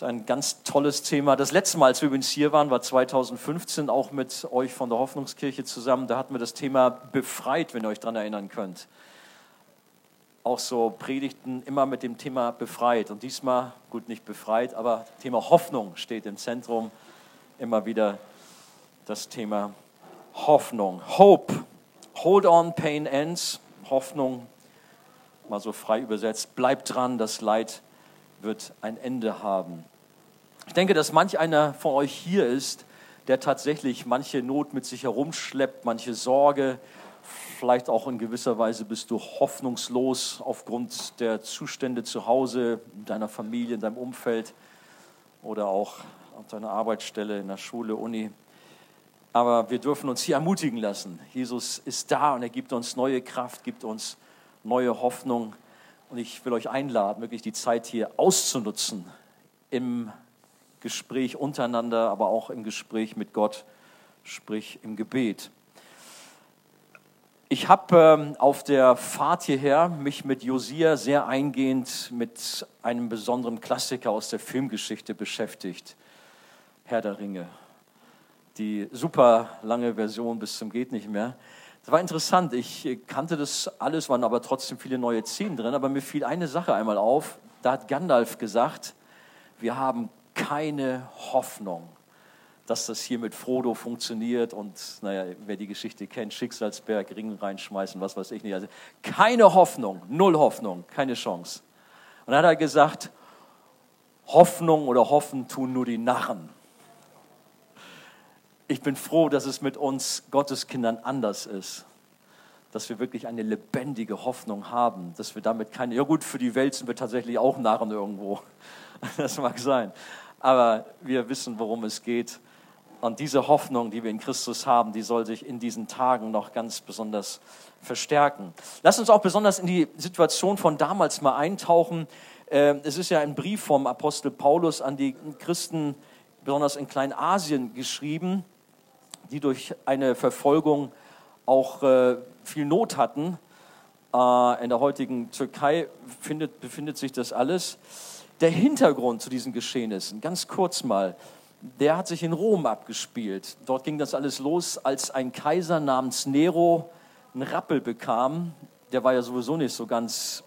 ist ein ganz tolles Thema. Das letzte Mal, als wir übrigens hier waren, war 2015, auch mit euch von der Hoffnungskirche zusammen. Da hatten wir das Thema befreit, wenn ihr euch daran erinnern könnt. Auch so Predigten immer mit dem Thema befreit. Und diesmal, gut, nicht befreit, aber Thema Hoffnung steht im Zentrum. Immer wieder das Thema Hoffnung. Hope. Hold on, pain ends. Hoffnung, mal so frei übersetzt. Bleibt dran, das Leid wird ein Ende haben. Ich denke, dass manch einer von euch hier ist, der tatsächlich manche Not mit sich herumschleppt, manche Sorge. Vielleicht auch in gewisser Weise bist du hoffnungslos aufgrund der Zustände zu Hause, in deiner Familie, in deinem Umfeld oder auch auf deiner Arbeitsstelle, in der Schule, Uni. Aber wir dürfen uns hier ermutigen lassen. Jesus ist da und er gibt uns neue Kraft, gibt uns neue Hoffnung. Und ich will euch einladen, wirklich die Zeit hier auszunutzen im Gespräch untereinander, aber auch im Gespräch mit Gott, sprich im Gebet. Ich habe ähm, auf der Fahrt hierher mich mit Josia sehr eingehend mit einem besonderen Klassiker aus der Filmgeschichte beschäftigt, Herr der Ringe. Die super lange Version bis zum geht nicht mehr. Das war interessant. Ich kannte das alles, waren aber trotzdem viele neue Szenen drin. Aber mir fiel eine Sache einmal auf. Da hat Gandalf gesagt, wir haben keine Hoffnung, dass das hier mit Frodo funktioniert. Und naja, wer die Geschichte kennt, Schicksalsberg, Ring reinschmeißen, was weiß ich nicht. Also keine Hoffnung, null Hoffnung, keine Chance. Und dann hat er gesagt, Hoffnung oder Hoffen tun nur die Narren ich bin froh, dass es mit uns Gotteskindern anders ist. Dass wir wirklich eine lebendige Hoffnung haben, dass wir damit keine, ja gut, für die Welt sind wir tatsächlich auch Narren irgendwo. Das mag sein. Aber wir wissen, worum es geht. Und diese Hoffnung, die wir in Christus haben, die soll sich in diesen Tagen noch ganz besonders verstärken. Lass uns auch besonders in die Situation von damals mal eintauchen. Ähm, es ist ja ein Brief vom Apostel Paulus an die Christen, besonders in Kleinasien, geschrieben die durch eine Verfolgung auch äh, viel Not hatten. Äh, in der heutigen Türkei findet, befindet sich das alles. Der Hintergrund zu diesen Geschehnissen, ganz kurz mal, der hat sich in Rom abgespielt. Dort ging das alles los, als ein Kaiser namens Nero einen Rappel bekam. Der war ja sowieso nicht so ganz,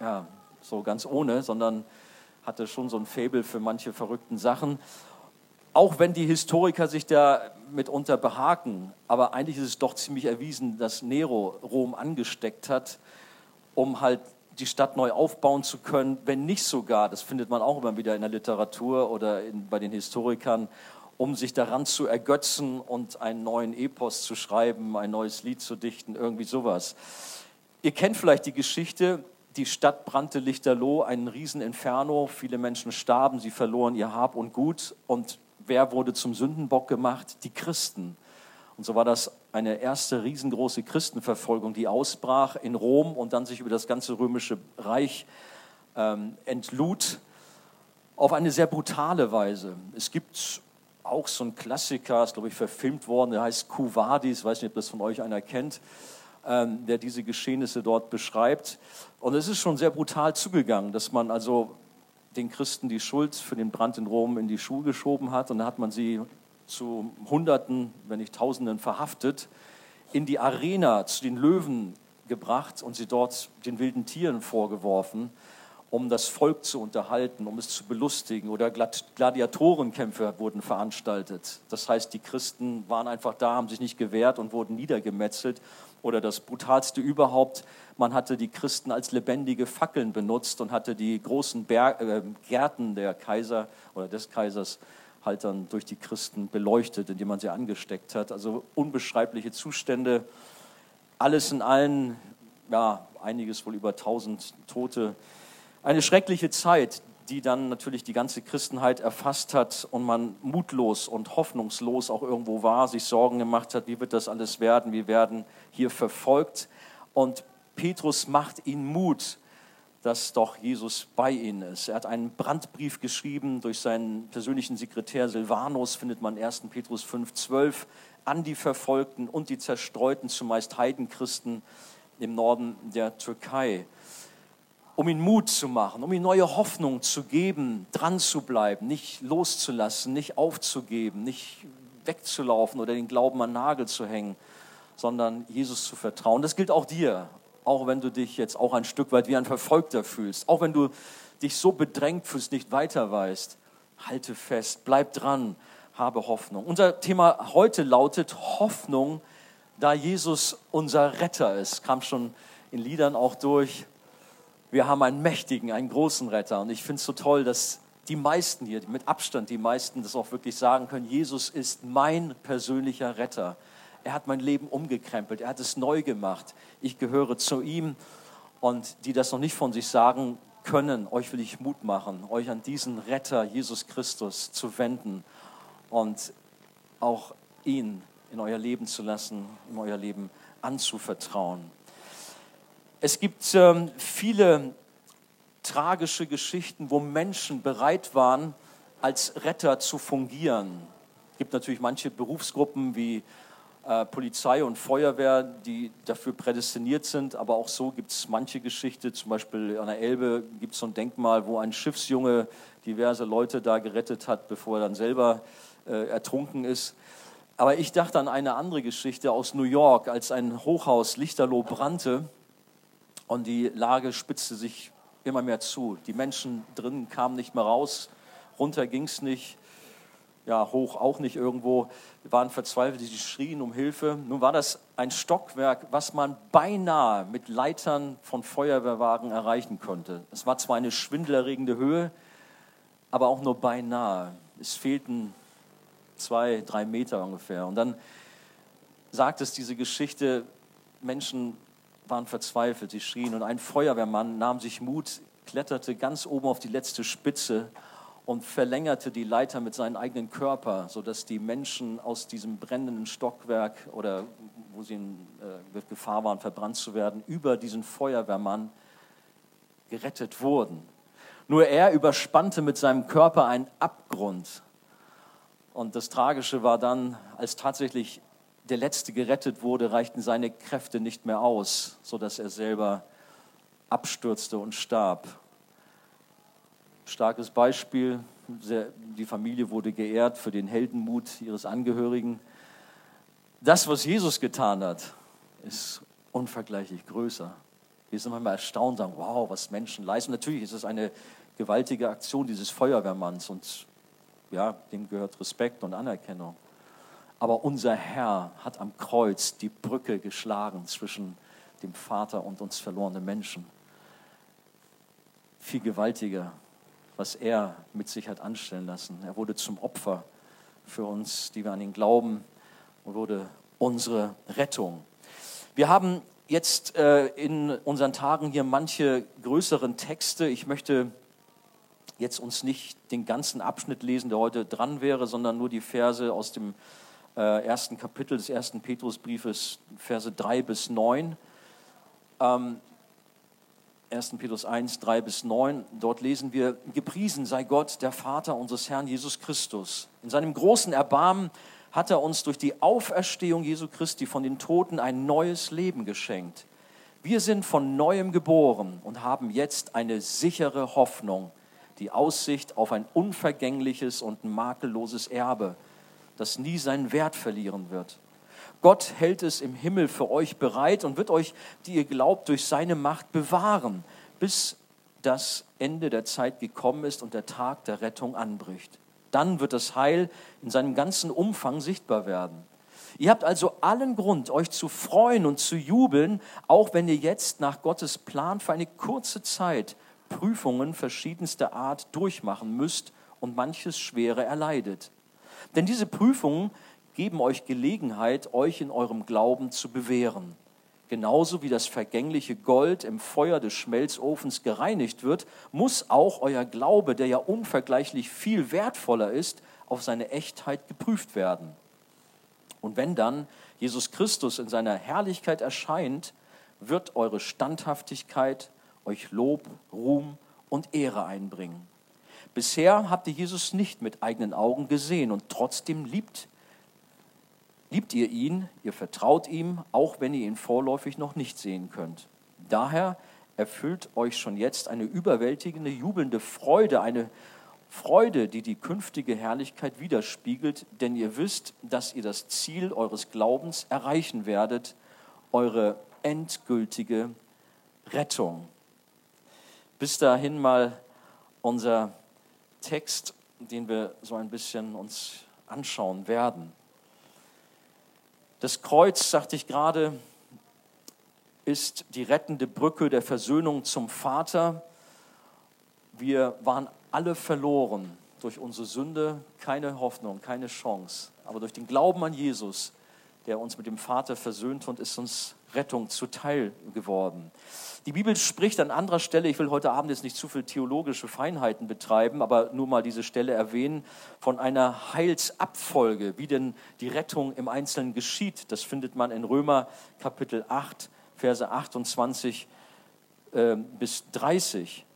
ja, so ganz ohne, sondern hatte schon so ein Faible für manche verrückten Sachen auch wenn die Historiker sich da mitunter behaken, aber eigentlich ist es doch ziemlich erwiesen, dass Nero Rom angesteckt hat, um halt die Stadt neu aufbauen zu können, wenn nicht sogar, das findet man auch immer wieder in der Literatur oder in, bei den Historikern, um sich daran zu ergötzen und einen neuen Epos zu schreiben, ein neues Lied zu dichten, irgendwie sowas. Ihr kennt vielleicht die Geschichte, die Stadt brannte lichterloh, ein Rieseninferno, viele Menschen starben, sie verloren ihr Hab und Gut. Und wer wurde zum Sündenbock gemacht? Die Christen. Und so war das eine erste riesengroße Christenverfolgung, die ausbrach in Rom und dann sich über das ganze römische Reich ähm, entlud auf eine sehr brutale Weise. Es gibt auch so einen Klassiker, ist glaube ich verfilmt worden, der heißt Quo Vadis, weiß nicht, ob das von euch einer kennt, ähm, der diese Geschehnisse dort beschreibt. Und es ist schon sehr brutal zugegangen, dass man also den Christen die Schuld für den Brand in Rom in die Schuhe geschoben hat. Und dann hat man sie zu Hunderten, wenn nicht Tausenden verhaftet, in die Arena zu den Löwen gebracht und sie dort den wilden Tieren vorgeworfen, um das Volk zu unterhalten, um es zu belustigen. Oder Gladiatorenkämpfe wurden veranstaltet. Das heißt, die Christen waren einfach da, haben sich nicht gewehrt und wurden niedergemetzelt. Oder das brutalste überhaupt, man hatte die Christen als lebendige Fackeln benutzt und hatte die großen Berg, äh, Gärten der Kaiser oder des Kaisers halt dann durch die Christen beleuchtet, indem man sie angesteckt hat. Also unbeschreibliche Zustände. Alles in allen, ja, einiges wohl über 1000 Tote. Eine schreckliche Zeit, die dann natürlich die ganze Christenheit erfasst hat und man mutlos und hoffnungslos auch irgendwo war, sich Sorgen gemacht hat, wie wird das alles werden, wir werden hier verfolgt. Und Petrus macht ihnen Mut, dass doch Jesus bei ihnen ist. Er hat einen Brandbrief geschrieben durch seinen persönlichen Sekretär Silvanus, findet man 1. Petrus 5,12, an die Verfolgten und die Zerstreuten, zumeist Heidenchristen im Norden der Türkei. Um ihm Mut zu machen, um ihm neue Hoffnung zu geben, dran zu bleiben, nicht loszulassen, nicht aufzugeben, nicht wegzulaufen oder den Glauben an Nagel zu hängen, sondern Jesus zu vertrauen. Das gilt auch dir, auch wenn du dich jetzt auch ein Stück weit wie ein Verfolgter fühlst, auch wenn du dich so bedrängt fühlst, nicht weiter weißt. Halte fest, bleib dran, habe Hoffnung. Unser Thema heute lautet Hoffnung, da Jesus unser Retter ist. Kam schon in Liedern auch durch. Wir haben einen mächtigen, einen großen Retter. Und ich finde es so toll, dass die meisten hier, mit Abstand die meisten, das auch wirklich sagen können, Jesus ist mein persönlicher Retter. Er hat mein Leben umgekrempelt, er hat es neu gemacht. Ich gehöre zu ihm. Und die das noch nicht von sich sagen können, euch will ich Mut machen, euch an diesen Retter Jesus Christus zu wenden und auch ihn in euer Leben zu lassen, in euer Leben anzuvertrauen. Es gibt ähm, viele tragische Geschichten, wo Menschen bereit waren, als Retter zu fungieren. Es gibt natürlich manche Berufsgruppen wie äh, Polizei und Feuerwehr, die dafür prädestiniert sind, aber auch so gibt es manche Geschichte, zum Beispiel an der Elbe gibt es so ein Denkmal, wo ein Schiffsjunge diverse Leute da gerettet hat, bevor er dann selber äh, ertrunken ist. Aber ich dachte an eine andere Geschichte aus New York, als ein Hochhaus Lichterloh brannte und die Lage spitzte sich immer mehr zu. Die Menschen drinnen kamen nicht mehr raus, runter ging es nicht, ja, hoch auch nicht irgendwo, die waren verzweifelt, die schrien um Hilfe. Nun war das ein Stockwerk, was man beinahe mit Leitern von Feuerwehrwagen erreichen konnte. Es war zwar eine schwindelerregende Höhe, aber auch nur beinahe. Es fehlten zwei, drei Meter ungefähr. Und dann sagt es diese Geschichte, Menschen waren verzweifelt, sie schrien und ein Feuerwehrmann nahm sich Mut, kletterte ganz oben auf die letzte Spitze und verlängerte die Leiter mit seinem eigenen Körper, sodass die Menschen aus diesem brennenden Stockwerk oder wo sie in äh, Gefahr waren, verbrannt zu werden, über diesen Feuerwehrmann gerettet wurden. Nur er überspannte mit seinem Körper einen Abgrund. Und das Tragische war dann, als tatsächlich der Letzte gerettet wurde, reichten seine Kräfte nicht mehr aus, sodass er selber abstürzte und starb. Starkes Beispiel, die Familie wurde geehrt für den Heldenmut ihres Angehörigen. Das, was Jesus getan hat, ist unvergleichlich größer. Wir sind manchmal erstaunt sagen, wow, was Menschen leisten. Natürlich ist es eine gewaltige Aktion dieses Feuerwehrmanns und ja, dem gehört Respekt und Anerkennung. Aber unser Herr hat am Kreuz die Brücke geschlagen zwischen dem Vater und uns verlorenen Menschen. Viel gewaltiger, was er mit sich hat anstellen lassen. Er wurde zum Opfer für uns, die wir an ihn glauben, und wurde unsere Rettung. Wir haben jetzt äh, in unseren Tagen hier manche größeren Texte. Ich möchte jetzt uns nicht den ganzen Abschnitt lesen, der heute dran wäre, sondern nur die Verse aus dem äh, ersten Kapitel des ersten Petrusbriefes, Verse 3 bis 9. Ähm, 1. Petrus 1, 3 bis 9, dort lesen wir, gepriesen sei Gott, der Vater unseres Herrn Jesus Christus. In seinem großen Erbarmen hat er uns durch die Auferstehung Jesu Christi von den Toten ein neues Leben geschenkt. Wir sind von neuem geboren und haben jetzt eine sichere Hoffnung, die Aussicht auf ein unvergängliches und makelloses Erbe – das nie seinen Wert verlieren wird. Gott hält es im Himmel für euch bereit und wird euch, die ihr glaubt, durch seine Macht bewahren, bis das Ende der Zeit gekommen ist und der Tag der Rettung anbricht. Dann wird das Heil in seinem ganzen Umfang sichtbar werden. Ihr habt also allen Grund, euch zu freuen und zu jubeln, auch wenn ihr jetzt nach Gottes Plan für eine kurze Zeit Prüfungen verschiedenster Art durchmachen müsst und manches Schwere erleidet. Denn diese Prüfungen geben euch Gelegenheit, euch in eurem Glauben zu bewähren. Genauso wie das vergängliche Gold im Feuer des Schmelzofens gereinigt wird, muss auch euer Glaube, der ja unvergleichlich viel wertvoller ist, auf seine Echtheit geprüft werden. Und wenn dann Jesus Christus in seiner Herrlichkeit erscheint, wird eure Standhaftigkeit euch Lob, Ruhm und Ehre einbringen. Bisher habt ihr Jesus nicht mit eigenen Augen gesehen und trotzdem liebt, liebt ihr ihn, ihr vertraut ihm, auch wenn ihr ihn vorläufig noch nicht sehen könnt. Daher erfüllt euch schon jetzt eine überwältigende, jubelnde Freude, eine Freude, die die künftige Herrlichkeit widerspiegelt, denn ihr wisst, dass ihr das Ziel eures Glaubens erreichen werdet, eure endgültige Rettung. Bis dahin mal unser Text, den wir so ein bisschen uns anschauen werden. Das Kreuz, sagte ich gerade, ist die rettende Brücke der Versöhnung zum Vater. Wir waren alle verloren durch unsere Sünde, keine Hoffnung, keine Chance. Aber durch den Glauben an Jesus, der uns mit dem Vater versöhnt und ist uns Rettung zuteil geworden. Die Bibel spricht an anderer Stelle, ich will heute Abend jetzt nicht zu viel theologische Feinheiten betreiben, aber nur mal diese Stelle erwähnen, von einer Heilsabfolge, wie denn die Rettung im Einzelnen geschieht. Das findet man in Römer Kapitel 8, Verse 28 äh, bis 30.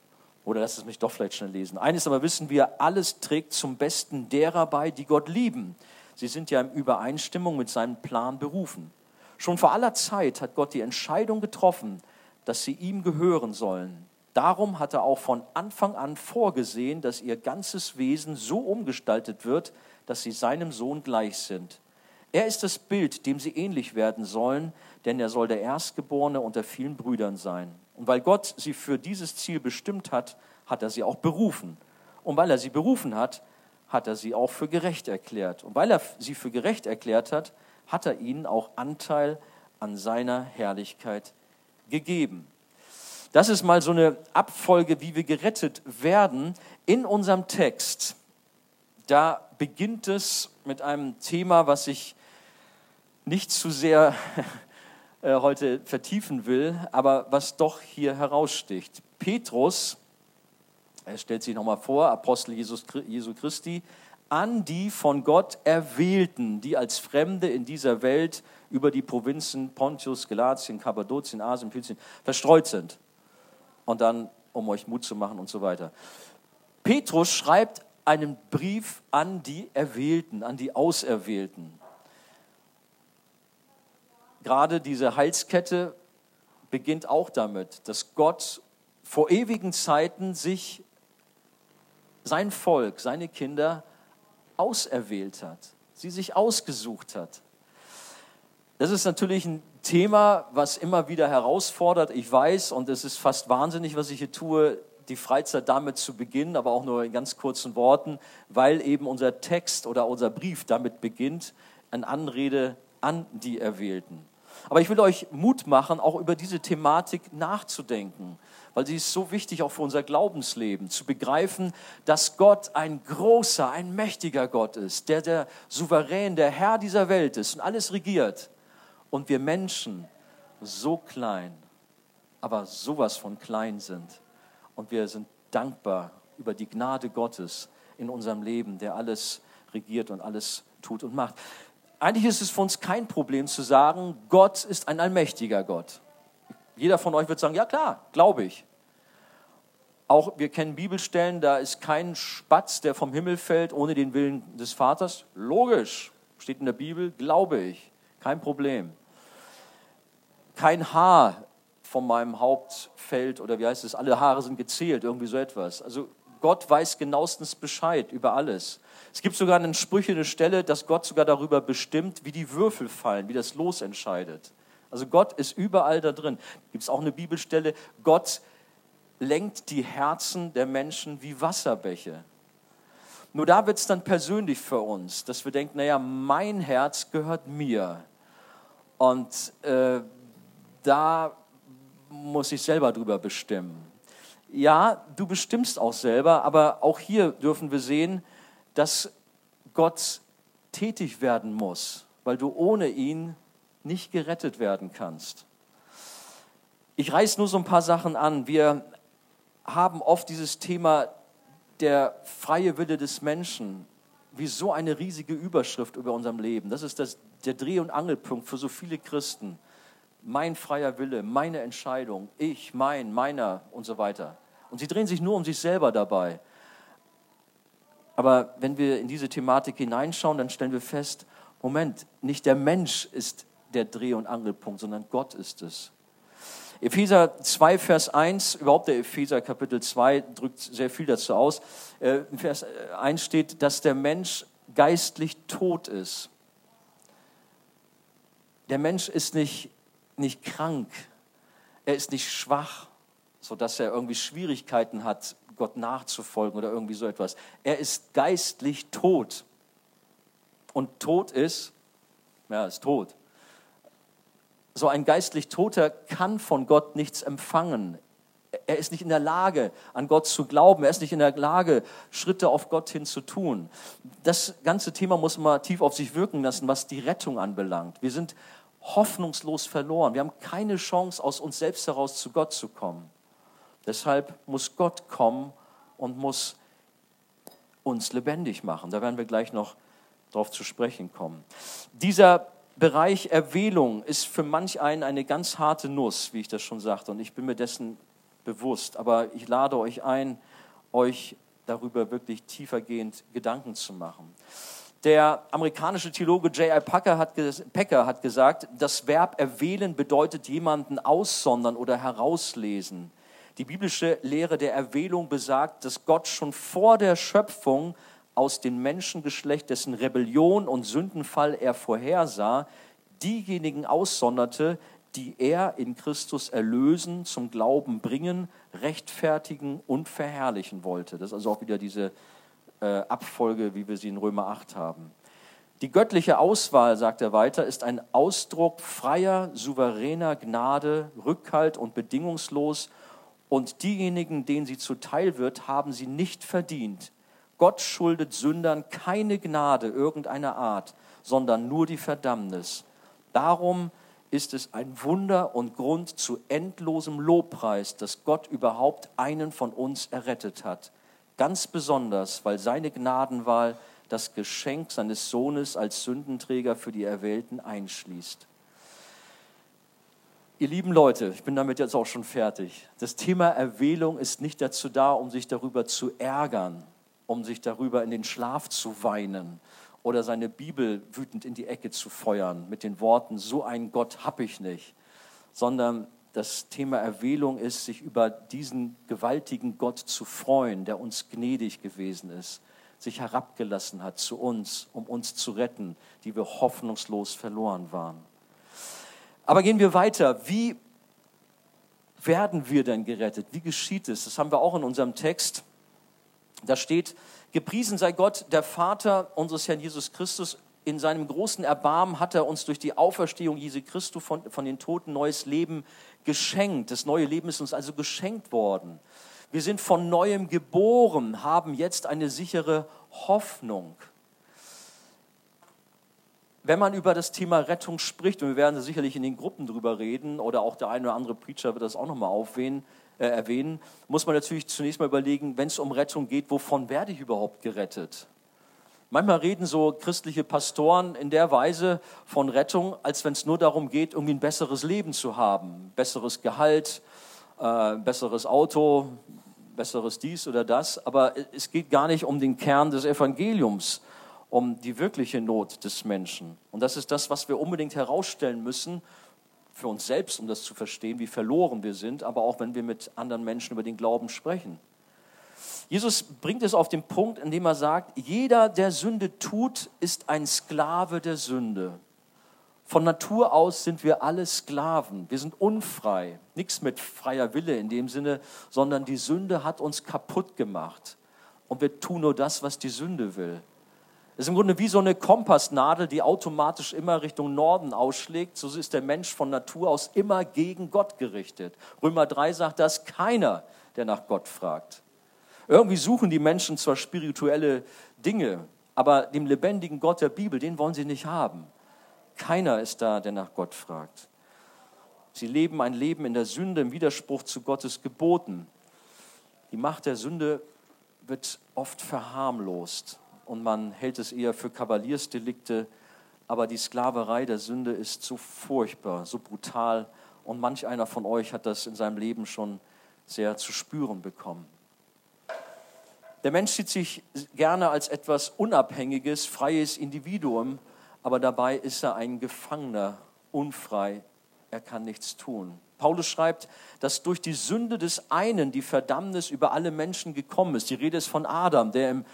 Oder lass es mich doch vielleicht schnell lesen. Eines aber wissen wir, alles trägt zum Besten derer bei, die Gott lieben. Sie sind ja in Übereinstimmung mit seinem Plan berufen. Schon vor aller Zeit hat Gott die Entscheidung getroffen, dass sie ihm gehören sollen. Darum hat er auch von Anfang an vorgesehen, dass ihr ganzes Wesen so umgestaltet wird, dass sie seinem Sohn gleich sind. Er ist das Bild, dem sie ähnlich werden sollen, denn er soll der Erstgeborene unter vielen Brüdern sein. Und weil Gott sie für dieses Ziel bestimmt hat, hat er sie auch berufen. Und weil er sie berufen hat, hat er sie auch für gerecht erklärt. Und weil er sie für gerecht erklärt hat, hat er ihnen auch Anteil an seiner Herrlichkeit gegeben. Das ist mal so eine Abfolge, wie wir gerettet werden in unserem Text. Da beginnt es mit einem Thema, was ich nicht zu sehr äh, heute vertiefen will, aber was doch hier heraussticht. Petrus, er stellt sich nochmal vor, Apostel Jesus, Jesu Christi, an die von Gott Erwählten, die als Fremde in dieser Welt über die Provinzen Pontius, Galatien, Kappadokien, Asien, Pylzien verstreut sind. Und dann, um euch Mut zu machen und so weiter. Petrus schreibt einen Brief an die Erwählten, an die Auserwählten. Gerade diese Heilskette beginnt auch damit, dass Gott vor ewigen Zeiten sich sein Volk, seine Kinder auserwählt hat, sie sich ausgesucht hat. Das ist natürlich ein Thema, was immer wieder herausfordert. Ich weiß, und es ist fast wahnsinnig, was ich hier tue, die Freizeit damit zu beginnen, aber auch nur in ganz kurzen Worten, weil eben unser Text oder unser Brief damit beginnt, eine Anrede an die Erwählten. Aber ich will euch Mut machen, auch über diese Thematik nachzudenken weil sie ist so wichtig auch für unser Glaubensleben, zu begreifen, dass Gott ein großer, ein mächtiger Gott ist, der der Souverän, der Herr dieser Welt ist und alles regiert. Und wir Menschen so klein, aber sowas von klein sind. Und wir sind dankbar über die Gnade Gottes in unserem Leben, der alles regiert und alles tut und macht. Eigentlich ist es für uns kein Problem zu sagen, Gott ist ein allmächtiger Gott. Jeder von euch wird sagen, ja klar, glaube ich. Auch wir kennen Bibelstellen, da ist kein Spatz, der vom Himmel fällt, ohne den Willen des Vaters. Logisch, steht in der Bibel, glaube ich, kein Problem. Kein Haar von meinem Haupt fällt, oder wie heißt es, alle Haare sind gezählt, irgendwie so etwas. Also Gott weiß genauestens Bescheid über alles. Es gibt sogar in Sprüche eine Stelle, dass Gott sogar darüber bestimmt, wie die Würfel fallen, wie das Los entscheidet. Also Gott ist überall da drin. Gibt es auch eine Bibelstelle, Gott lenkt die Herzen der Menschen wie Wasserbäche. Nur da wird es dann persönlich für uns, dass wir denken, naja, mein Herz gehört mir. Und äh, da muss ich selber drüber bestimmen. Ja, du bestimmst auch selber, aber auch hier dürfen wir sehen, dass Gott tätig werden muss, weil du ohne ihn nicht gerettet werden kannst. Ich reiße nur so ein paar Sachen an. Wir haben oft dieses Thema der freie Wille des Menschen wie so eine riesige Überschrift über unserem Leben. Das ist das, der Dreh- und Angelpunkt für so viele Christen. Mein freier Wille, meine Entscheidung, ich, mein, meiner und so weiter. Und sie drehen sich nur um sich selber dabei. Aber wenn wir in diese Thematik hineinschauen, dann stellen wir fest, Moment, nicht der Mensch ist der Dreh- und Angelpunkt, sondern Gott ist es. Epheser 2, Vers 1, überhaupt der Epheser Kapitel 2 drückt sehr viel dazu aus. Äh, in Vers 1 steht, dass der Mensch geistlich tot ist. Der Mensch ist nicht, nicht krank, er ist nicht schwach, sodass er irgendwie Schwierigkeiten hat, Gott nachzufolgen oder irgendwie so etwas. Er ist geistlich tot. Und tot ist, ja, ist tot. So ein geistlich Toter kann von Gott nichts empfangen. Er ist nicht in der Lage, an Gott zu glauben. Er ist nicht in der Lage, Schritte auf Gott hin zu tun. Das ganze Thema muss man tief auf sich wirken lassen, was die Rettung anbelangt. Wir sind hoffnungslos verloren. Wir haben keine Chance, aus uns selbst heraus zu Gott zu kommen. Deshalb muss Gott kommen und muss uns lebendig machen. Da werden wir gleich noch darauf zu sprechen kommen. Dieser Bereich Erwählung ist für manch einen eine ganz harte Nuss, wie ich das schon sagte, und ich bin mir dessen bewusst. Aber ich lade euch ein, euch darüber wirklich tiefergehend Gedanken zu machen. Der amerikanische Theologe J.I. Packer hat, Packer hat gesagt, das Verb erwählen bedeutet jemanden aussondern oder herauslesen. Die biblische Lehre der Erwählung besagt, dass Gott schon vor der Schöpfung aus dem Menschengeschlecht, dessen Rebellion und Sündenfall er vorhersah, diejenigen aussonderte, die er in Christus erlösen, zum Glauben bringen, rechtfertigen und verherrlichen wollte. Das ist also auch wieder diese Abfolge, wie wir sie in Römer 8 haben. Die göttliche Auswahl, sagt er weiter, ist ein Ausdruck freier, souveräner Gnade, Rückhalt und bedingungslos und diejenigen, denen sie zuteil wird, haben sie nicht verdient. Gott schuldet Sündern keine Gnade irgendeiner Art, sondern nur die Verdammnis. Darum ist es ein Wunder und Grund zu endlosem Lobpreis, dass Gott überhaupt einen von uns errettet hat. Ganz besonders, weil seine Gnadenwahl das Geschenk seines Sohnes als Sündenträger für die Erwählten einschließt. Ihr lieben Leute, ich bin damit jetzt auch schon fertig. Das Thema Erwählung ist nicht dazu da, um sich darüber zu ärgern, um sich darüber in den Schlaf zu weinen oder seine Bibel wütend in die Ecke zu feuern mit den Worten, so einen Gott habe ich nicht, sondern das Thema Erwählung ist, sich über diesen gewaltigen Gott zu freuen, der uns gnädig gewesen ist, sich herabgelassen hat zu uns, um uns zu retten, die wir hoffnungslos verloren waren. Aber gehen wir weiter. Wie werden wir denn gerettet? Wie geschieht es? Das haben wir auch in unserem Text. Da steht, gepriesen sei Gott, der Vater unseres Herrn Jesus Christus. In seinem großen Erbarmen hat er uns durch die Auferstehung Jesu Christus von, von den Toten neues Leben geschenkt. Das neue Leben ist uns also geschenkt worden. Wir sind von neuem geboren, haben jetzt eine sichere Hoffnung wenn man über das Thema Rettung spricht, und wir werden sicherlich in den Gruppen drüber reden, oder auch der eine oder andere Preacher wird das auch nochmal äh, erwähnen, muss man natürlich zunächst mal überlegen, wenn es um Rettung geht, wovon werde ich überhaupt gerettet? Manchmal reden so christliche Pastoren in der Weise von Rettung, als wenn es nur darum geht, irgendwie ein besseres Leben zu haben, besseres Gehalt, äh, besseres Auto, besseres dies oder das. Aber es geht gar nicht um den Kern des Evangeliums, um die wirkliche Not des Menschen. Und das ist das, was wir unbedingt herausstellen müssen für uns selbst, um das zu verstehen, wie verloren wir sind, aber auch wenn wir mit anderen Menschen über den Glauben sprechen. Jesus bringt es auf den Punkt, indem er sagt, jeder, der Sünde tut, ist ein Sklave der Sünde. Von Natur aus sind wir alle Sklaven. Wir sind unfrei. Nichts mit freier Wille in dem Sinne, sondern die Sünde hat uns kaputt gemacht. Und wir tun nur das, was die Sünde will. Es ist im Grunde wie so eine Kompassnadel, die automatisch immer Richtung Norden ausschlägt. So ist der Mensch von Natur aus immer gegen Gott gerichtet. Römer 3 sagt das, keiner, der nach Gott fragt. Irgendwie suchen die Menschen zwar spirituelle Dinge, aber dem lebendigen Gott der Bibel, den wollen sie nicht haben. Keiner ist da, der nach Gott fragt. Sie leben ein Leben in der Sünde, im Widerspruch zu Gottes Geboten. Die Macht der Sünde wird oft verharmlost und man hält es eher für Kavaliersdelikte. Aber die Sklaverei der Sünde ist so furchtbar, so brutal. Und manch einer von euch hat das in seinem Leben schon sehr zu spüren bekommen. Der Mensch sieht sich gerne als etwas Unabhängiges, freies Individuum, aber dabei ist er ein Gefangener, unfrei. Er kann nichts tun. Paulus schreibt, dass durch die Sünde des einen die Verdammnis über alle Menschen gekommen ist. Die Rede ist von Adam, der im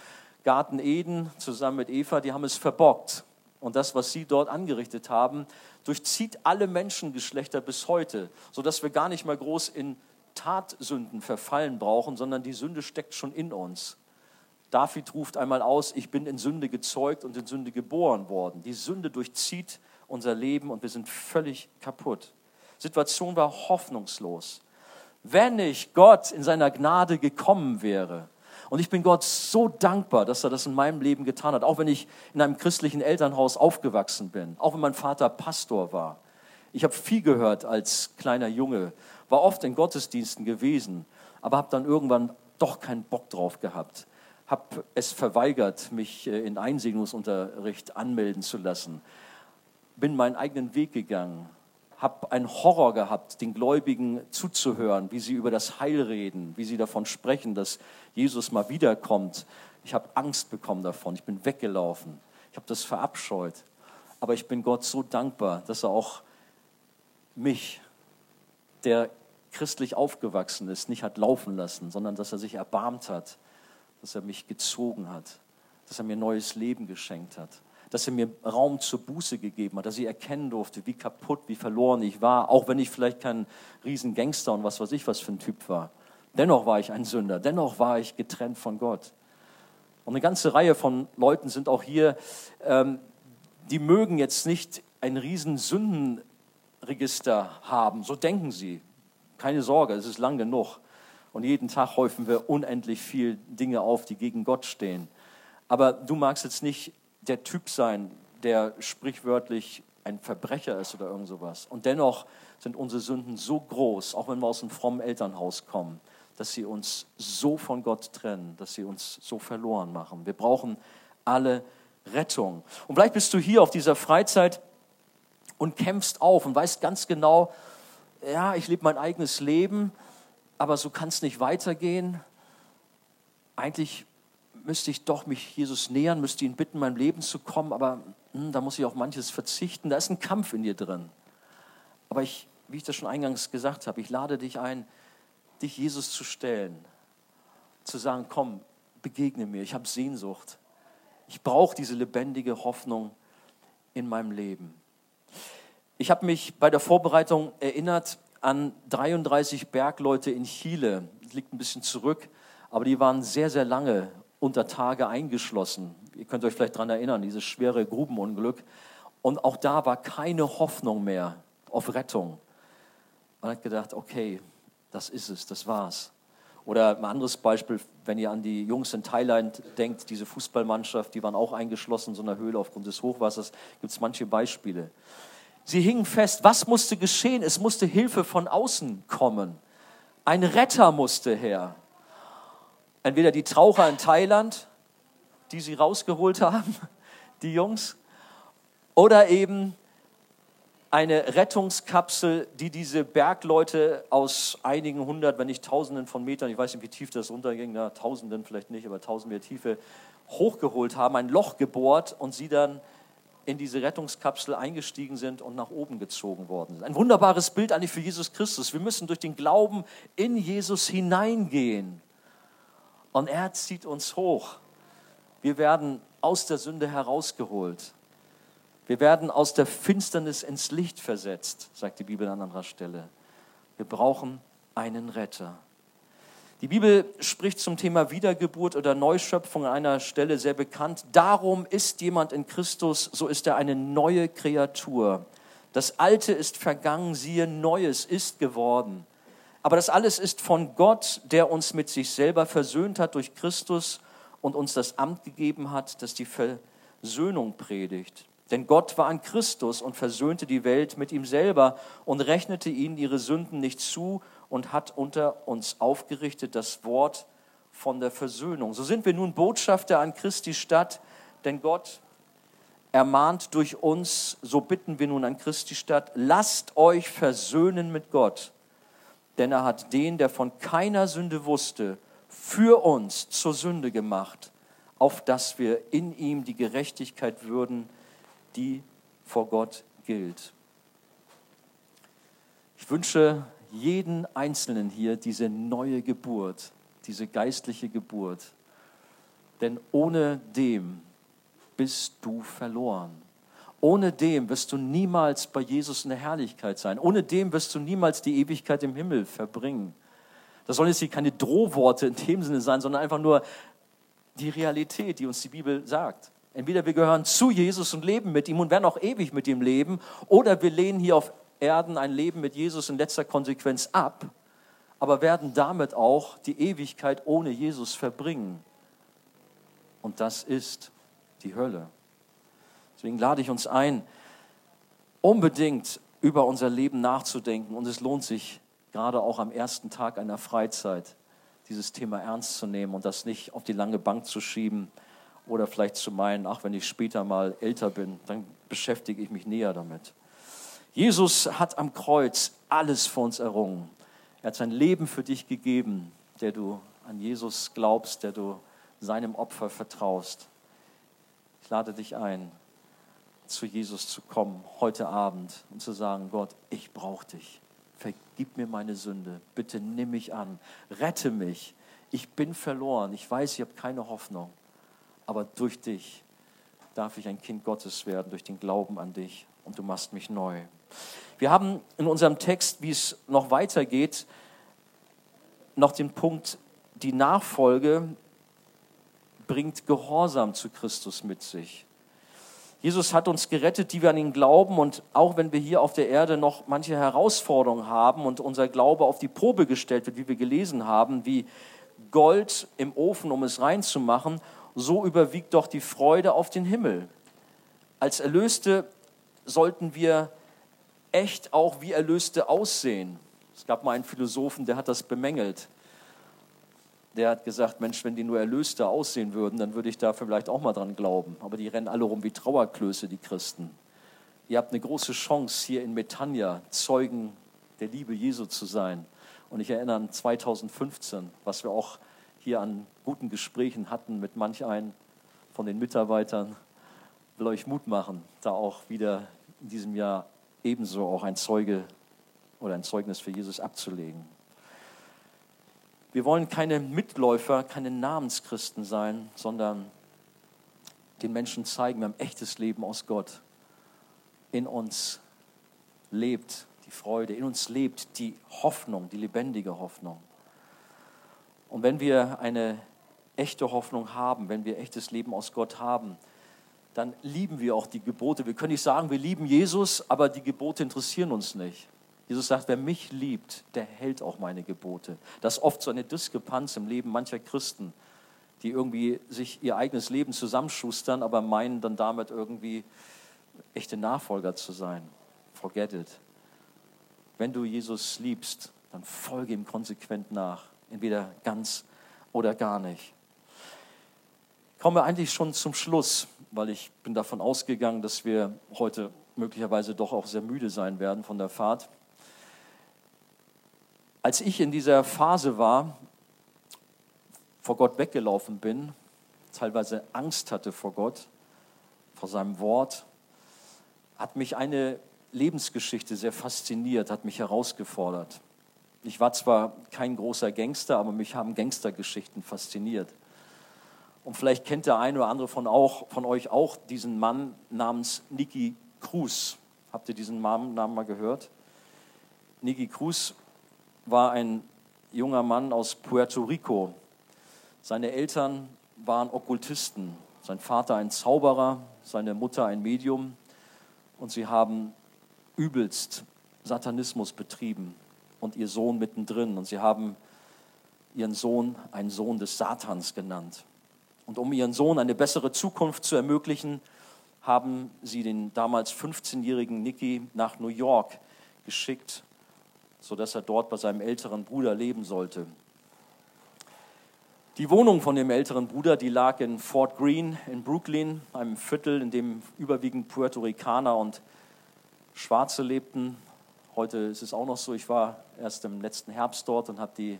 Garten Eden zusammen mit Eva, die haben es verbockt. Und das, was sie dort angerichtet haben, durchzieht alle Menschengeschlechter bis heute, sodass wir gar nicht mal groß in Tatsünden verfallen brauchen, sondern die Sünde steckt schon in uns. David ruft einmal aus, ich bin in Sünde gezeugt und in Sünde geboren worden. Die Sünde durchzieht unser Leben und wir sind völlig kaputt. Situation war hoffnungslos. Wenn nicht Gott in seiner Gnade gekommen wäre, und ich bin Gott so dankbar, dass er das in meinem Leben getan hat, auch wenn ich in einem christlichen Elternhaus aufgewachsen bin, auch wenn mein Vater Pastor war. Ich habe viel gehört als kleiner Junge, war oft in Gottesdiensten gewesen, aber habe dann irgendwann doch keinen Bock drauf gehabt. Habe es verweigert, mich äh, in Einsegnungsunterricht anmelden zu lassen. Bin meinen eigenen Weg gegangen, habe einen Horror gehabt, den Gläubigen zuzuhören, wie sie über das Heil reden, wie sie davon sprechen, dass Jesus mal wiederkommt. Ich habe Angst bekommen davon, ich bin weggelaufen, ich habe das verabscheut. Aber ich bin Gott so dankbar, dass er auch mich, der christlich aufgewachsen ist, nicht hat laufen lassen, sondern dass er sich erbarmt hat, dass er mich gezogen hat, dass er mir neues Leben geschenkt hat dass er mir Raum zur Buße gegeben hat, dass ich erkennen durfte, wie kaputt, wie verloren ich war, auch wenn ich vielleicht kein Riesengangster und was weiß ich was für ein Typ war. Dennoch war ich ein Sünder, dennoch war ich getrennt von Gott. Und eine ganze Reihe von Leuten sind auch hier, ähm, die mögen jetzt nicht ein riesen Sündenregister haben, so denken sie. Keine Sorge, es ist lang genug. Und jeden Tag häufen wir unendlich viel Dinge auf, die gegen Gott stehen. Aber du magst jetzt nicht der Typ sein, der sprichwörtlich ein Verbrecher ist oder irgend sowas. Und dennoch sind unsere Sünden so groß, auch wenn wir aus einem frommen Elternhaus kommen, dass sie uns so von Gott trennen, dass sie uns so verloren machen. Wir brauchen alle Rettung. Und vielleicht bist du hier auf dieser Freizeit und kämpfst auf und weißt ganz genau, ja, ich lebe mein eigenes Leben, aber so kann es nicht weitergehen. Eigentlich müsste ich doch mich Jesus nähern, müsste ihn bitten, mein Leben zu kommen, aber hm, da muss ich auch manches verzichten. Da ist ein Kampf in dir drin. Aber ich, wie ich das schon eingangs gesagt habe, ich lade dich ein, dich Jesus zu stellen, zu sagen, komm, begegne mir, ich habe Sehnsucht. Ich brauche diese lebendige Hoffnung in meinem Leben. Ich habe mich bei der Vorbereitung erinnert an 33 Bergleute in Chile. Das liegt ein bisschen zurück, aber die waren sehr, sehr lange unter Tage eingeschlossen. Ihr könnt euch vielleicht daran erinnern, dieses schwere Grubenunglück. Und auch da war keine Hoffnung mehr auf Rettung. Man hat gedacht, okay, das ist es, das war's. Oder ein anderes Beispiel, wenn ihr an die Jungs in Thailand denkt, diese Fußballmannschaft, die waren auch eingeschlossen in so einer Höhle aufgrund des Hochwassers, gibt es manche Beispiele. Sie hingen fest, was musste geschehen? Es musste Hilfe von außen kommen. Ein Retter musste her. Entweder die Traucher in Thailand, die sie rausgeholt haben, die Jungs, oder eben eine Rettungskapsel, die diese Bergleute aus einigen hundert, wenn nicht tausenden von Metern, ich weiß nicht, wie tief das runterging, na, tausenden vielleicht nicht, aber tausend Meter Tiefe, hochgeholt haben, ein Loch gebohrt und sie dann in diese Rettungskapsel eingestiegen sind und nach oben gezogen worden sind. Ein wunderbares Bild eigentlich für Jesus Christus. Wir müssen durch den Glauben in Jesus hineingehen. Und er zieht uns hoch. Wir werden aus der Sünde herausgeholt. Wir werden aus der Finsternis ins Licht versetzt, sagt die Bibel an anderer Stelle. Wir brauchen einen Retter. Die Bibel spricht zum Thema Wiedergeburt oder Neuschöpfung an einer Stelle sehr bekannt. Darum ist jemand in Christus, so ist er eine neue Kreatur. Das Alte ist vergangen, siehe, Neues ist geworden. Aber das alles ist von Gott, der uns mit sich selber versöhnt hat durch Christus und uns das Amt gegeben hat, das die Versöhnung predigt. Denn Gott war an Christus und versöhnte die Welt mit ihm selber und rechnete ihnen ihre Sünden nicht zu und hat unter uns aufgerichtet das Wort von der Versöhnung. So sind wir nun Botschafter an Christi Stadt, denn Gott ermahnt durch uns, so bitten wir nun an Christi Stadt, lasst euch versöhnen mit Gott denn er hat den, der von keiner Sünde wusste, für uns zur Sünde gemacht, auf dass wir in ihm die Gerechtigkeit würden, die vor Gott gilt. Ich wünsche jeden Einzelnen hier diese neue Geburt, diese geistliche Geburt. Denn ohne dem bist du verloren. Ohne dem wirst du niemals bei Jesus in der Herrlichkeit sein. Ohne dem wirst du niemals die Ewigkeit im Himmel verbringen. Das sollen jetzt hier keine Drohworte in dem Sinne sein, sondern einfach nur die Realität, die uns die Bibel sagt. Entweder wir gehören zu Jesus und leben mit ihm und werden auch ewig mit ihm leben, oder wir lehnen hier auf Erden ein Leben mit Jesus in letzter Konsequenz ab, aber werden damit auch die Ewigkeit ohne Jesus verbringen. Und das ist die Hölle. Deswegen lade ich uns ein, unbedingt über unser Leben nachzudenken. Und es lohnt sich, gerade auch am ersten Tag einer Freizeit, dieses Thema ernst zu nehmen und das nicht auf die lange Bank zu schieben oder vielleicht zu meinen, ach, wenn ich später mal älter bin, dann beschäftige ich mich näher damit. Jesus hat am Kreuz alles für uns errungen. Er hat sein Leben für dich gegeben, der du an Jesus glaubst, der du seinem Opfer vertraust. Ich lade dich ein, zu Jesus zu kommen heute Abend und zu sagen, Gott, ich brauche dich. Vergib mir meine Sünde. Bitte nimm mich an. Rette mich. Ich bin verloren. Ich weiß, ich habe keine Hoffnung. Aber durch dich darf ich ein Kind Gottes werden, durch den Glauben an dich. Und du machst mich neu. Wir haben in unserem Text, wie es noch weitergeht, noch den Punkt, die Nachfolge bringt Gehorsam zu Christus mit sich. Jesus hat uns gerettet, die wir an ihn glauben. Und auch wenn wir hier auf der Erde noch manche Herausforderungen haben und unser Glaube auf die Probe gestellt wird, wie wir gelesen haben, wie Gold im Ofen, um es reinzumachen, so überwiegt doch die Freude auf den Himmel. Als Erlöste sollten wir echt auch wie Erlöste aussehen. Es gab mal einen Philosophen, der hat das bemängelt der hat gesagt, Mensch, wenn die nur Erlöste aussehen würden, dann würde ich da vielleicht auch mal dran glauben. Aber die rennen alle rum wie Trauerklöße, die Christen. Ihr habt eine große Chance, hier in Metania Zeugen der Liebe Jesu zu sein. Und ich erinnere an 2015, was wir auch hier an guten Gesprächen hatten mit manch einem von den Mitarbeitern. Will euch Mut machen, da auch wieder in diesem Jahr ebenso auch ein Zeuge oder ein Zeugnis für Jesus abzulegen. Wir wollen keine Mitläufer, keine Namenschristen sein, sondern den Menschen zeigen, wir haben echtes Leben aus Gott. In uns lebt die Freude, in uns lebt die Hoffnung, die lebendige Hoffnung. Und wenn wir eine echte Hoffnung haben, wenn wir echtes Leben aus Gott haben, dann lieben wir auch die Gebote. Wir können nicht sagen, wir lieben Jesus, aber die Gebote interessieren uns nicht. Jesus sagt, wer mich liebt, der hält auch meine Gebote. Das ist oft so eine Diskrepanz im Leben mancher Christen, die irgendwie sich ihr eigenes Leben zusammenschustern, aber meinen dann damit irgendwie echte Nachfolger zu sein. Forget it. Wenn du Jesus liebst, dann folge ihm konsequent nach, entweder ganz oder gar nicht. Kommen wir eigentlich schon zum Schluss, weil ich bin davon ausgegangen, dass wir heute möglicherweise doch auch sehr müde sein werden von der Fahrt. Als ich in dieser Phase war, vor Gott weggelaufen bin, teilweise Angst hatte vor Gott, vor seinem Wort, hat mich eine Lebensgeschichte sehr fasziniert, hat mich herausgefordert. Ich war zwar kein großer Gangster, aber mich haben Gangstergeschichten fasziniert. Und vielleicht kennt der eine oder andere von, auch, von euch auch diesen Mann namens Nicky Cruz. Habt ihr diesen Namen mal gehört? Nicky Cruz war ein junger Mann aus Puerto Rico. Seine Eltern waren Okkultisten, sein Vater ein Zauberer, seine Mutter ein Medium und sie haben übelst Satanismus betrieben und ihr Sohn mittendrin und sie haben ihren Sohn einen Sohn des Satans genannt. Und um ihren Sohn eine bessere Zukunft zu ermöglichen, haben sie den damals 15-jährigen Nicky nach New York geschickt, sodass er dort bei seinem älteren Bruder leben sollte. Die Wohnung von dem älteren Bruder, die lag in Fort Greene in Brooklyn, einem Viertel, in dem überwiegend Puerto Ricaner und Schwarze lebten. Heute ist es auch noch so. Ich war erst im letzten Herbst dort und habe die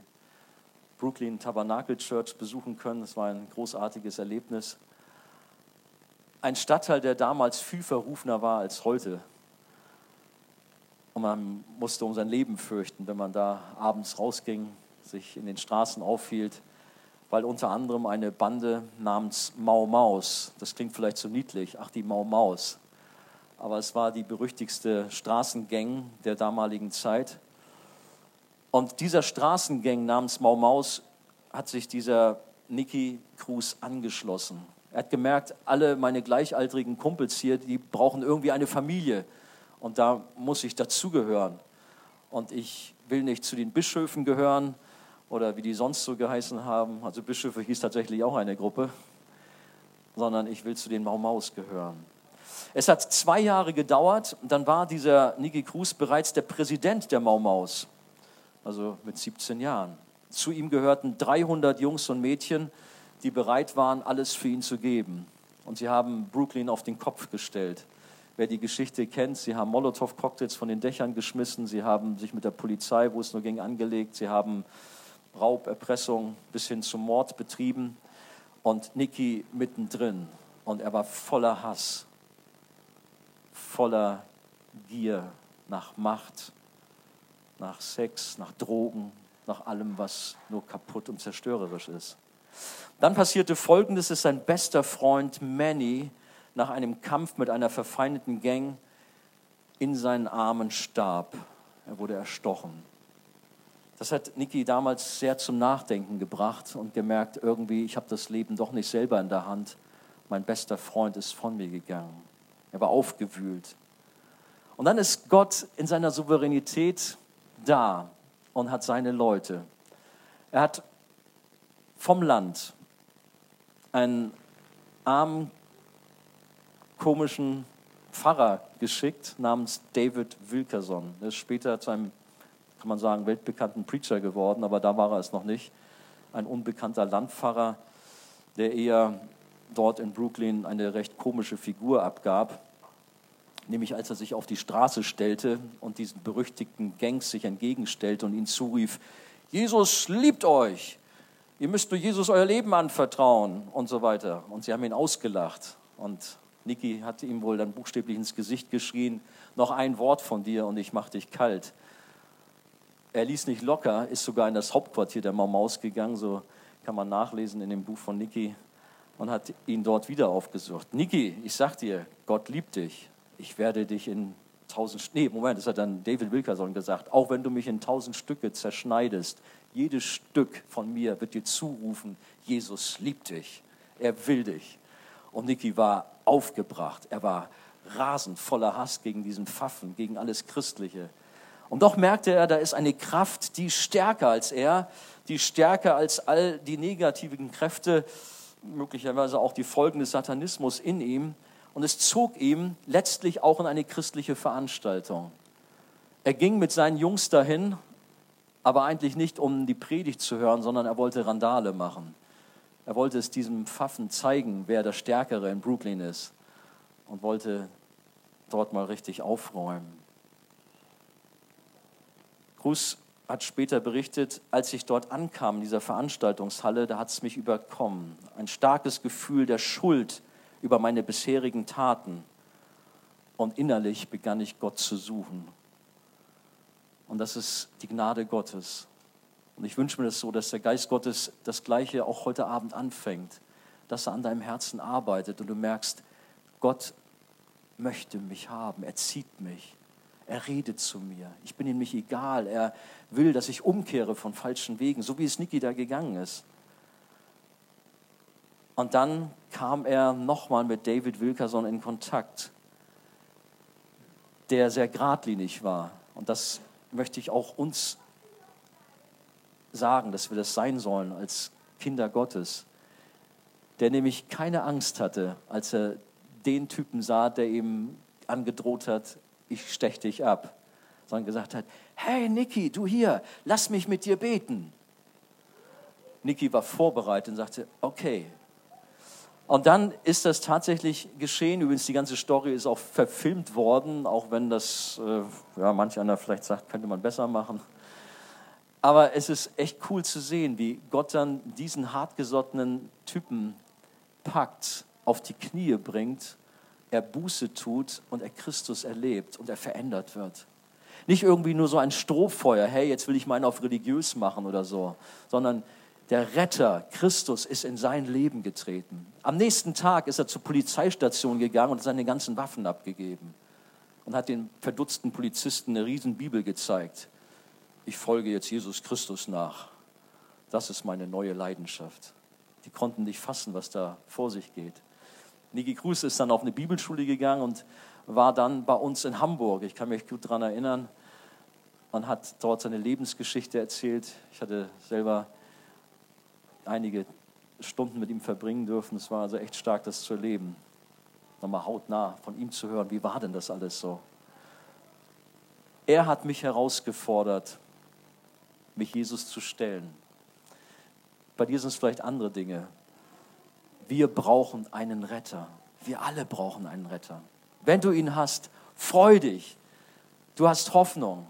Brooklyn Tabernacle Church besuchen können. Das war ein großartiges Erlebnis. Ein Stadtteil, der damals viel verrufener war als heute. Und man musste um sein Leben fürchten, wenn man da abends rausging, sich in den Straßen aufhielt, weil unter anderem eine Bande namens Mau Maus, das klingt vielleicht so niedlich, ach die Mau Maus, aber es war die berüchtigste Straßengang der damaligen Zeit. Und dieser Straßengang namens Mau Maus hat sich dieser Nicky Cruz angeschlossen. Er hat gemerkt, alle meine gleichaltrigen Kumpels hier, die brauchen irgendwie eine Familie. Und da muss ich dazugehören. Und ich will nicht zu den Bischöfen gehören oder wie die sonst so geheißen haben. Also Bischöfe hieß tatsächlich auch eine Gruppe. Sondern ich will zu den Maumaus gehören. Es hat zwei Jahre gedauert, dann war dieser Niki Cruz bereits der Präsident der Maumaus, also mit 17 Jahren. Zu ihm gehörten 300 Jungs und Mädchen, die bereit waren, alles für ihn zu geben. Und sie haben Brooklyn auf den Kopf gestellt. Wer die Geschichte kennt, sie haben Molotow-Cocktails von den Dächern geschmissen, sie haben sich mit der Polizei, wo es nur ging, angelegt, sie haben Raub, Erpressung bis hin zum Mord betrieben und Nicky mittendrin. Und er war voller Hass, voller Gier nach Macht, nach Sex, nach Drogen, nach allem, was nur kaputt und zerstörerisch ist. Dann passierte Folgendes, dass sein bester Freund Manny nach einem Kampf mit einer verfeindeten Gang in seinen Armen starb. Er wurde erstochen. Das hat Niki damals sehr zum Nachdenken gebracht und gemerkt, irgendwie, ich habe das Leben doch nicht selber in der Hand. Mein bester Freund ist von mir gegangen. Er war aufgewühlt. Und dann ist Gott in seiner Souveränität da und hat seine Leute. Er hat vom Land einen armen, komischen Pfarrer geschickt namens David Wilkerson. Er ist später zu einem, kann man sagen, weltbekannten Preacher geworden, aber da war er es noch nicht. Ein unbekannter Landpfarrer, der eher dort in Brooklyn eine recht komische Figur abgab, nämlich als er sich auf die Straße stellte und diesen berüchtigten Gangs sich entgegenstellte und ihnen zurief, Jesus liebt euch, ihr müsst nur Jesus euer Leben anvertrauen und so weiter. Und sie haben ihn ausgelacht und Niki hatte ihm wohl dann buchstäblich ins Gesicht geschrien, noch ein Wort von dir und ich mach dich kalt. Er ließ nicht locker, ist sogar in das Hauptquartier der Maumaus gegangen, so kann man nachlesen in dem Buch von Niki und hat ihn dort wieder aufgesucht. Niki, ich sag dir, Gott liebt dich. Ich werde dich in tausend, nee, Moment, das hat dann David Wilkerson gesagt, auch wenn du mich in tausend Stücke zerschneidest, jedes Stück von mir wird dir zurufen, Jesus liebt dich, er will dich. Und Niki war aufgebracht. Er war rasend, voller Hass gegen diesen Pfaffen, gegen alles Christliche. Und doch merkte er, da ist eine Kraft, die stärker als er, die stärker als all die negativen Kräfte, möglicherweise auch die Folgen des Satanismus in ihm. Und es zog ihm letztlich auch in eine christliche Veranstaltung. Er ging mit seinen Jungs dahin, aber eigentlich nicht, um die Predigt zu hören, sondern er wollte Randale machen. Er wollte es diesem Pfaffen zeigen, wer der Stärkere in Brooklyn ist und wollte dort mal richtig aufräumen. Cruz hat später berichtet, als ich dort ankam in dieser Veranstaltungshalle, da hat es mich überkommen. Ein starkes Gefühl der Schuld über meine bisherigen Taten. Und innerlich begann ich Gott zu suchen. Und das ist die Gnade Gottes. Und ich wünsche mir das so, dass der Geist Gottes das Gleiche auch heute Abend anfängt, dass er an deinem Herzen arbeitet und du merkst, Gott möchte mich haben, er zieht mich, er redet zu mir, ich bin ihm nicht egal, er will, dass ich umkehre von falschen Wegen, so wie es Niki da gegangen ist. Und dann kam er nochmal mit David Wilkerson in Kontakt, der sehr geradlinig war. Und das möchte ich auch uns sagen, dass wir das sein sollen als Kinder Gottes, der nämlich keine Angst hatte, als er den Typen sah, der ihm angedroht hat, ich stech dich ab, sondern gesagt hat, hey Niki, du hier, lass mich mit dir beten. Niki war vorbereitet und sagte, okay. Und dann ist das tatsächlich geschehen. Übrigens, die ganze Story ist auch verfilmt worden, auch wenn das, äh, ja, manch einer vielleicht sagt, könnte man besser machen. Aber es ist echt cool zu sehen, wie Gott dann diesen hartgesottenen Typen packt, auf die Knie bringt, er Buße tut und er Christus erlebt und er verändert wird. Nicht irgendwie nur so ein Strohfeuer, hey, jetzt will ich meinen auf religiös machen oder so, sondern der Retter, Christus, ist in sein Leben getreten. Am nächsten Tag ist er zur Polizeistation gegangen und seine ganzen Waffen abgegeben und hat den verdutzten Polizisten eine riesen Bibel gezeigt. Ich folge jetzt Jesus Christus nach. Das ist meine neue Leidenschaft. Die konnten nicht fassen, was da vor sich geht. Niki Kruse ist dann auf eine Bibelschule gegangen und war dann bei uns in Hamburg. Ich kann mich gut daran erinnern. Man hat dort seine Lebensgeschichte erzählt. Ich hatte selber einige Stunden mit ihm verbringen dürfen. Es war also echt stark, das zu erleben. Nochmal hautnah von ihm zu hören, wie war denn das alles so? Er hat mich herausgefordert, mich Jesus zu stellen. Bei dir sind es vielleicht andere Dinge. Wir brauchen einen Retter. Wir alle brauchen einen Retter. Wenn du ihn hast, freu dich. Du hast Hoffnung.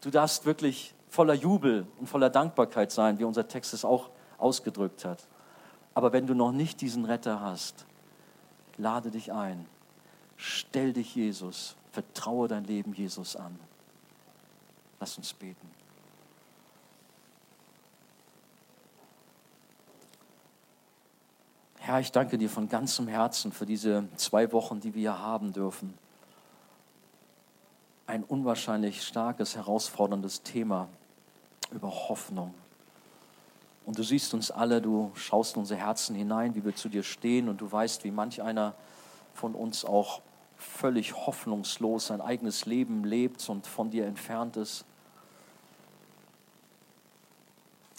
Du darfst wirklich voller Jubel und voller Dankbarkeit sein, wie unser Text es auch ausgedrückt hat. Aber wenn du noch nicht diesen Retter hast, lade dich ein. Stell dich Jesus. Vertraue dein Leben Jesus an. Lass uns beten. Herr, ich danke dir von ganzem Herzen für diese zwei Wochen, die wir hier haben dürfen. Ein unwahrscheinlich starkes, herausforderndes Thema über Hoffnung. Und du siehst uns alle, du schaust in unsere Herzen hinein, wie wir zu dir stehen und du weißt, wie manch einer von uns auch völlig hoffnungslos sein eigenes Leben lebt und von dir entfernt ist.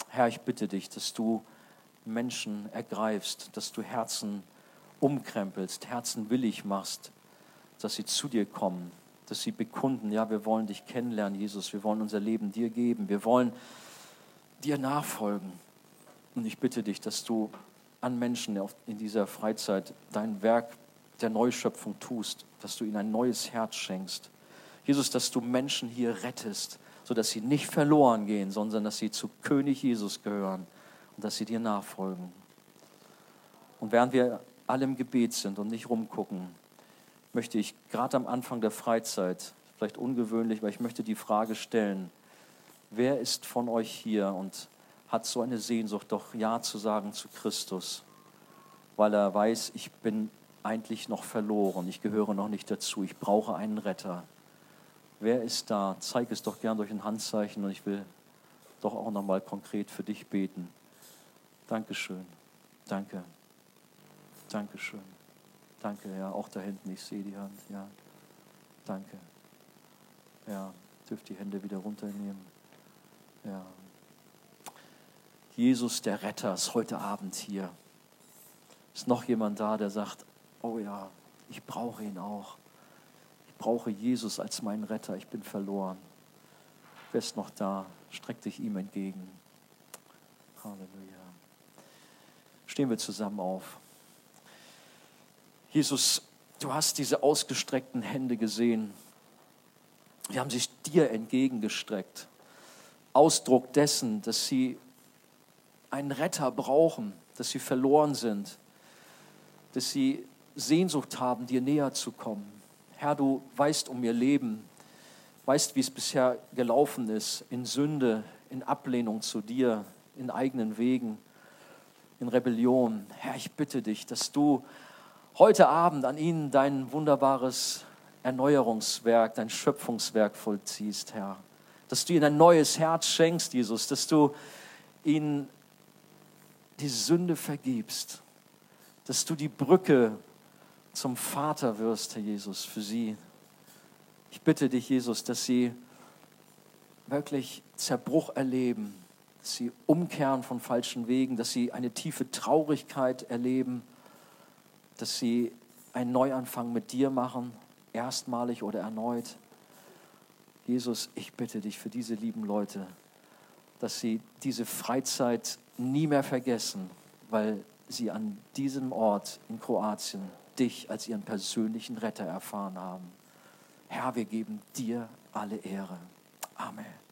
Herr, ich bitte dich, dass du Menschen ergreifst, dass du Herzen umkrempelst, Herzen willig machst, dass sie zu dir kommen, dass sie bekunden, ja, wir wollen dich kennenlernen, Jesus, wir wollen unser Leben dir geben, wir wollen dir nachfolgen. Und ich bitte dich, dass du an Menschen in dieser Freizeit dein Werk der Neuschöpfung tust, dass du ihnen ein neues Herz schenkst. Jesus, dass du Menschen hier rettest, sodass sie nicht verloren gehen, sondern dass sie zu König Jesus gehören und dass sie dir nachfolgen. Und während wir alle im Gebet sind und nicht rumgucken, möchte ich gerade am Anfang der Freizeit, vielleicht ungewöhnlich, weil ich möchte die Frage stellen, wer ist von euch hier und hat so eine Sehnsucht, doch Ja zu sagen zu Christus, weil er weiß, ich bin eigentlich noch verloren, ich gehöre noch nicht dazu, ich brauche einen Retter. Wer ist da? Zeig es doch gern durch ein Handzeichen und ich will doch auch nochmal konkret für dich beten. Dankeschön. Danke. Dankeschön. Danke, ja, auch da hinten, ich sehe die Hand, ja. Danke. Ja, dürft die Hände wieder runternehmen. Ja. Jesus, der Retter, ist heute Abend hier. Ist noch jemand da, der sagt, oh ja, ich brauche ihn auch. Ich brauche Jesus als meinen Retter, ich bin verloren. Wer ist noch da? Streck dich ihm entgegen. Halleluja. Stehen wir zusammen auf. Jesus, du hast diese ausgestreckten Hände gesehen. Die haben sich dir entgegengestreckt. Ausdruck dessen, dass sie einen Retter brauchen, dass sie verloren sind, dass sie Sehnsucht haben, dir näher zu kommen. Herr, du weißt um ihr Leben, weißt, wie es bisher gelaufen ist, in Sünde, in Ablehnung zu dir, in eigenen Wegen, in Rebellion. Herr, ich bitte dich, dass du heute Abend an ihnen dein wunderbares Erneuerungswerk, dein Schöpfungswerk vollziehst, Herr. Dass du ihnen ein neues Herz schenkst, Jesus, dass du ihnen die Sünde vergibst, dass du die Brücke zum Vater wirst, Herr Jesus, für sie. Ich bitte dich, Jesus, dass sie wirklich Zerbruch erleben, dass sie umkehren von falschen Wegen, dass sie eine tiefe Traurigkeit erleben, dass sie einen Neuanfang mit dir machen, erstmalig oder erneut. Jesus, ich bitte dich für diese lieben Leute, dass sie diese Freizeit nie mehr vergessen, weil sie an diesem Ort in Kroatien dich als ihren persönlichen Retter erfahren haben. Herr, wir geben dir alle Ehre. Amen.